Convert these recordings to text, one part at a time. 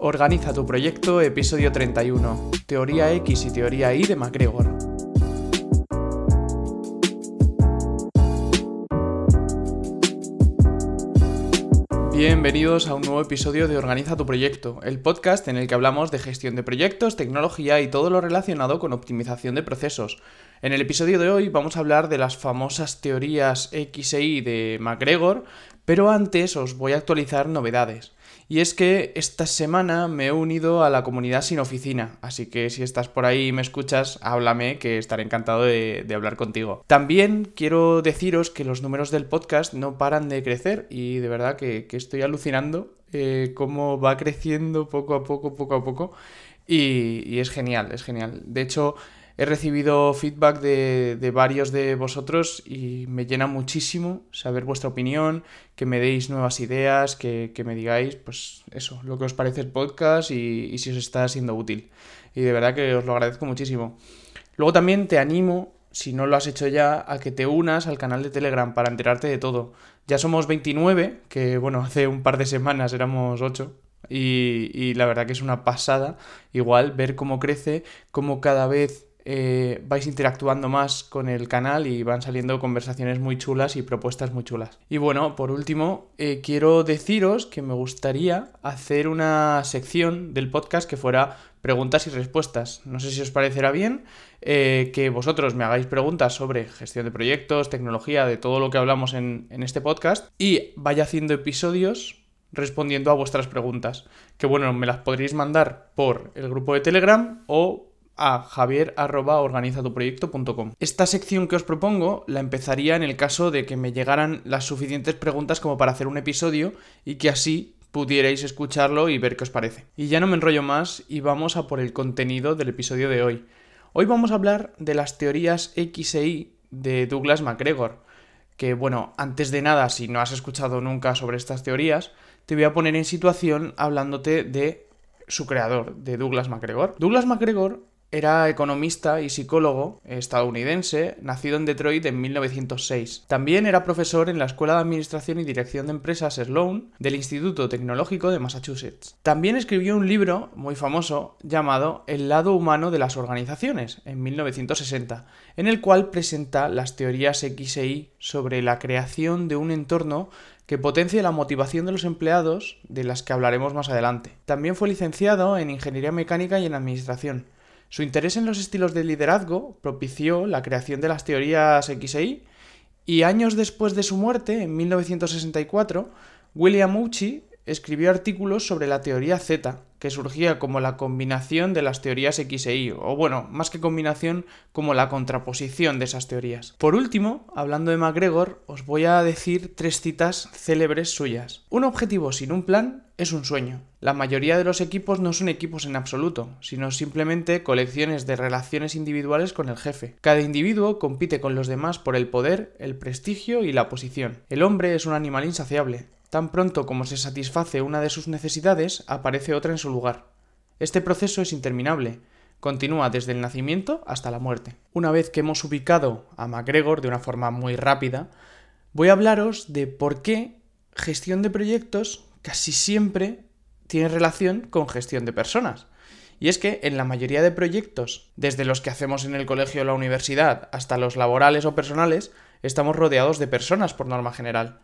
Organiza tu proyecto, episodio 31. Teoría X y teoría Y de MacGregor. Bienvenidos a un nuevo episodio de Organiza tu proyecto, el podcast en el que hablamos de gestión de proyectos, tecnología y todo lo relacionado con optimización de procesos. En el episodio de hoy vamos a hablar de las famosas teorías X e Y de MacGregor, pero antes os voy a actualizar novedades. Y es que esta semana me he unido a la comunidad sin oficina, así que si estás por ahí y me escuchas, háblame, que estaré encantado de, hablar contigo. También quiero deciros que los números del podcast no paran de crecer y de verdad que, estoy alucinando eh, cómo va creciendo poco a poco, poco a poco. y es genial, es genial. De hecho, He recibido feedback de, varios de vosotros y me llena muchísimo saber vuestra opinión, que me deis nuevas ideas, que, me digáis, pues eso, lo que os parece el podcast y, si os está siendo útil. Y de verdad que os lo agradezco muchísimo. Luego también te animo, si no lo has hecho ya, a que te unas al canal de Telegram para enterarte de todo. Ya somos 29, que bueno, hace un par de semanas éramos 8. Y, y la verdad que es una pasada, igual, ver cómo crece, cómo cada vez eh, vais interactuando más con el canal y van saliendo conversaciones muy chulas y propuestas muy chulas. Y bueno, por último, eh, quiero deciros que me gustaría hacer una sección del podcast que fuera preguntas y respuestas. No sé si os parecerá bien eh, que vosotros me hagáis preguntas sobre gestión de proyectos, tecnología, de todo lo que hablamos en, en este podcast y vaya haciendo episodios respondiendo a vuestras preguntas. Que bueno, me las podréis mandar por el grupo de Telegram o a javier.organizatuproyecto.com. Esta sección que os propongo la empezaría en el caso de que me llegaran las suficientes preguntas como para hacer un episodio y que así pudierais escucharlo y ver qué os parece. Y ya no me enrollo más y vamos a por el contenido del episodio de hoy. Hoy vamos a hablar de las teorías X e Y de Douglas MacGregor. Que bueno, antes de nada, si no has escuchado nunca sobre estas teorías, te voy a poner en situación hablándote de su creador, de Douglas MacGregor. Douglas MacGregor era economista y psicólogo estadounidense, nacido en Detroit en 1906. También era profesor en la Escuela de Administración y Dirección de Empresas Sloan del Instituto Tecnológico de Massachusetts. También escribió un libro muy famoso llamado El lado humano de las organizaciones en 1960, en el cual presenta las teorías X e Y sobre la creación de un entorno que potencie la motivación de los empleados, de las que hablaremos más adelante. También fue licenciado en Ingeniería Mecánica y en Administración su interés en los estilos de liderazgo propició la creación de las teorías X e Y, y años después de su muerte, en 1964, William Uchi escribió artículos sobre la teoría Z, que surgía como la combinación de las teorías X e Y, o bueno, más que combinación, como la contraposición de esas teorías. Por último, hablando de MacGregor, os voy a decir tres citas célebres suyas. Un objetivo sin un plan es un sueño. La mayoría de los equipos no son equipos en absoluto, sino simplemente colecciones de relaciones individuales con el jefe. Cada individuo compite con los demás por el poder, el prestigio y la posición. El hombre es un animal insaciable, Tan pronto como se satisface una de sus necesidades, aparece otra en su lugar. Este proceso es interminable, continúa desde el nacimiento hasta la muerte. Una vez que hemos ubicado a MacGregor de una forma muy rápida, voy a hablaros de por qué gestión de proyectos casi siempre tiene relación con gestión de personas. Y es que en la mayoría de proyectos, desde los que hacemos en el colegio o la universidad hasta los laborales o personales, estamos rodeados de personas por norma general.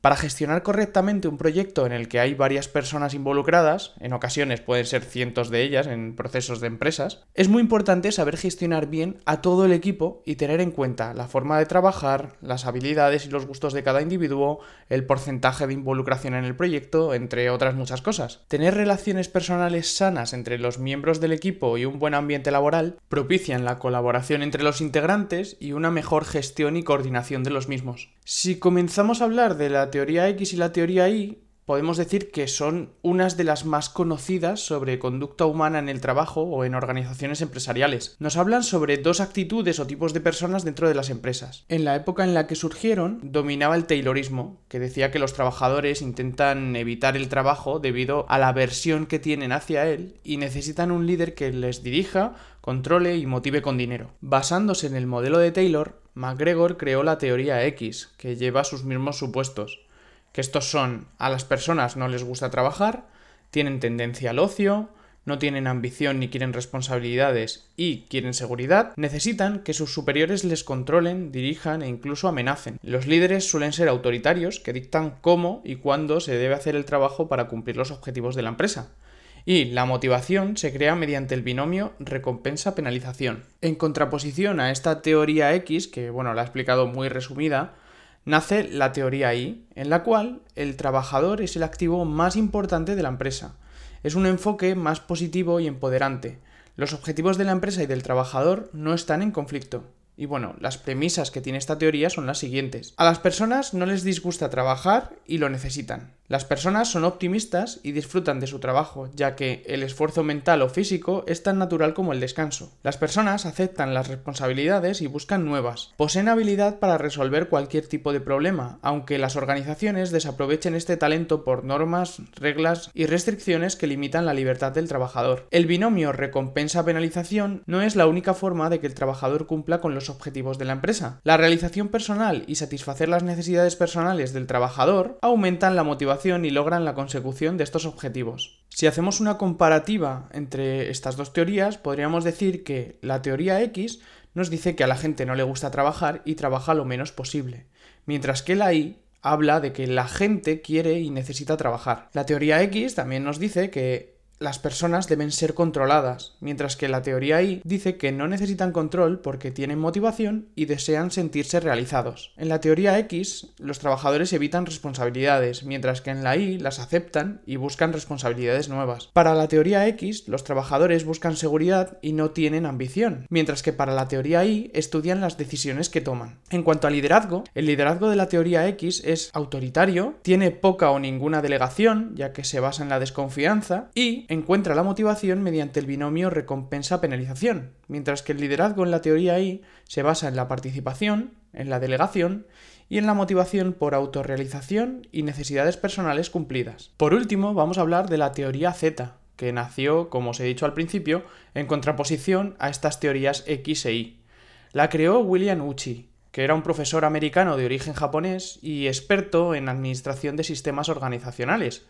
Para gestionar correctamente un proyecto en el que hay varias personas involucradas, en ocasiones pueden ser cientos de ellas en procesos de empresas, es muy importante saber gestionar bien a todo el equipo y tener en cuenta la forma de trabajar, las habilidades y los gustos de cada individuo, el porcentaje de involucración en el proyecto, entre otras muchas cosas. Tener relaciones personales sanas entre los miembros del equipo y un buen ambiente laboral propician la colaboración entre los integrantes y una mejor gestión y coordinación de los mismos. Si comenzamos a hablar de la teoría X y la teoría Y, podemos decir que son unas de las más conocidas sobre conducta humana en el trabajo o en organizaciones empresariales. Nos hablan sobre dos actitudes o tipos de personas dentro de las empresas. En la época en la que surgieron, dominaba el Taylorismo, que decía que los trabajadores intentan evitar el trabajo debido a la aversión que tienen hacia él y necesitan un líder que les dirija, controle y motive con dinero. Basándose en el modelo de Taylor, MacGregor creó la teoría X, que lleva sus mismos supuestos, que estos son a las personas no les gusta trabajar, tienen tendencia al ocio, no tienen ambición ni quieren responsabilidades y quieren seguridad, necesitan que sus superiores les controlen, dirijan e incluso amenacen. Los líderes suelen ser autoritarios que dictan cómo y cuándo se debe hacer el trabajo para cumplir los objetivos de la empresa. Y la motivación se crea mediante el binomio recompensa-penalización. En contraposición a esta teoría X, que bueno, la he explicado muy resumida, nace la teoría Y, en la cual el trabajador es el activo más importante de la empresa es un enfoque más positivo y empoderante. Los objetivos de la empresa y del trabajador no están en conflicto. Y bueno, las premisas que tiene esta teoría son las siguientes. A las personas no les disgusta trabajar y lo necesitan. Las personas son optimistas y disfrutan de su trabajo, ya que el esfuerzo mental o físico es tan natural como el descanso. Las personas aceptan las responsabilidades y buscan nuevas. Poseen habilidad para resolver cualquier tipo de problema, aunque las organizaciones desaprovechen este talento por normas, reglas y restricciones que limitan la libertad del trabajador. El binomio recompensa-penalización no es la única forma de que el trabajador cumpla con los objetivos de la empresa. La realización personal y satisfacer las necesidades personales del trabajador aumentan la motivación y logran la consecución de estos objetivos. Si hacemos una comparativa entre estas dos teorías, podríamos decir que la teoría X nos dice que a la gente no le gusta trabajar y trabaja lo menos posible, mientras que la Y habla de que la gente quiere y necesita trabajar. La teoría X también nos dice que las personas deben ser controladas, mientras que la teoría I dice que no necesitan control porque tienen motivación y desean sentirse realizados. En la teoría X, los trabajadores evitan responsabilidades, mientras que en la Y las aceptan y buscan responsabilidades nuevas. Para la teoría X, los trabajadores buscan seguridad y no tienen ambición, mientras que para la teoría Y estudian las decisiones que toman. En cuanto al liderazgo, el liderazgo de la teoría X es autoritario, tiene poca o ninguna delegación, ya que se basa en la desconfianza, y encuentra la motivación mediante el binomio recompensa-penalización, mientras que el liderazgo en la teoría I se basa en la participación, en la delegación y en la motivación por autorrealización y necesidades personales cumplidas. Por último, vamos a hablar de la teoría Z, que nació, como os he dicho al principio, en contraposición a estas teorías X e Y. La creó William Uchi, que era un profesor americano de origen japonés y experto en administración de sistemas organizacionales,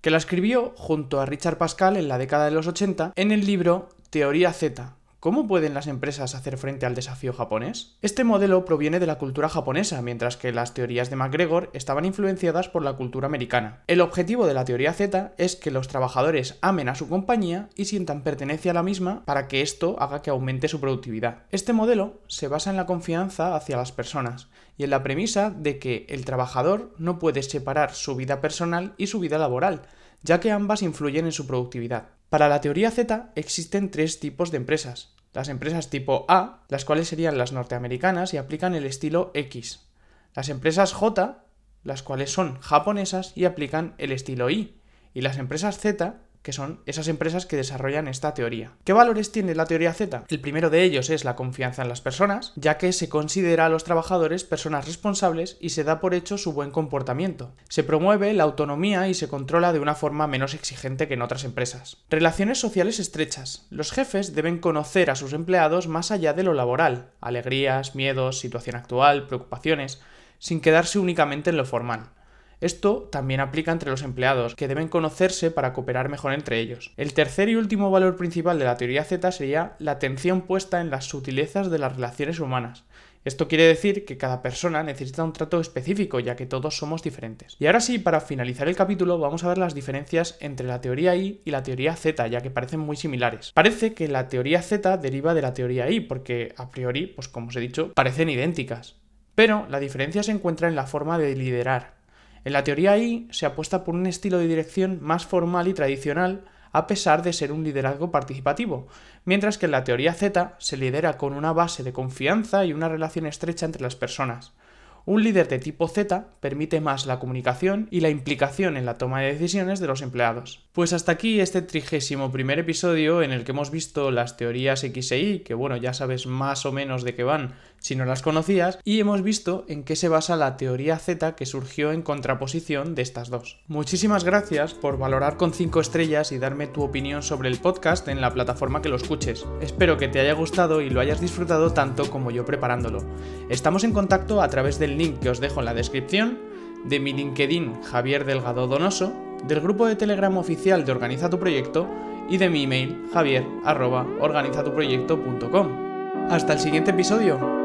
que la escribió junto a Richard Pascal en la década de los 80 en el libro Teoría Z. ¿Cómo pueden las empresas hacer frente al desafío japonés? Este modelo proviene de la cultura japonesa, mientras que las teorías de McGregor estaban influenciadas por la cultura americana. El objetivo de la teoría Z es que los trabajadores amen a su compañía y sientan pertenencia a la misma para que esto haga que aumente su productividad. Este modelo se basa en la confianza hacia las personas y en la premisa de que el trabajador no puede separar su vida personal y su vida laboral, ya que ambas influyen en su productividad. Para la teoría Z existen tres tipos de empresas. Las empresas tipo A, las cuales serían las norteamericanas y aplican el estilo X. Las empresas J, las cuales son japonesas y aplican el estilo Y. Y las empresas Z, que son esas empresas que desarrollan esta teoría. ¿Qué valores tiene la teoría Z? El primero de ellos es la confianza en las personas, ya que se considera a los trabajadores personas responsables y se da por hecho su buen comportamiento. Se promueve la autonomía y se controla de una forma menos exigente que en otras empresas. Relaciones sociales estrechas. Los jefes deben conocer a sus empleados más allá de lo laboral, alegrías, miedos, situación actual, preocupaciones, sin quedarse únicamente en lo formal. Esto también aplica entre los empleados, que deben conocerse para cooperar mejor entre ellos. El tercer y último valor principal de la teoría Z sería la atención puesta en las sutilezas de las relaciones humanas. Esto quiere decir que cada persona necesita un trato específico, ya que todos somos diferentes. Y ahora sí, para finalizar el capítulo, vamos a ver las diferencias entre la teoría Y y la teoría Z, ya que parecen muy similares. Parece que la teoría Z deriva de la teoría Y, porque a priori, pues como os he dicho, parecen idénticas. Pero la diferencia se encuentra en la forma de liderar. En la teoría I se apuesta por un estilo de dirección más formal y tradicional a pesar de ser un liderazgo participativo, mientras que en la teoría Z se lidera con una base de confianza y una relación estrecha entre las personas. Un líder de tipo Z permite más la comunicación y la implicación en la toma de decisiones de los empleados. Pues hasta aquí este trigésimo primer episodio en el que hemos visto las teorías X e Y, que bueno, ya sabes más o menos de qué van si no las conocías, y hemos visto en qué se basa la teoría Z que surgió en contraposición de estas dos. Muchísimas gracias por valorar con 5 estrellas y darme tu opinión sobre el podcast en la plataforma que lo escuches. Espero que te haya gustado y lo hayas disfrutado tanto como yo preparándolo. Estamos en contacto a través del link que os dejo en la descripción, de mi LinkedIn Javier Delgado Donoso, del grupo de Telegram oficial de Organiza tu Proyecto y de mi email javier.organizatuproyecto.com. Hasta el siguiente episodio.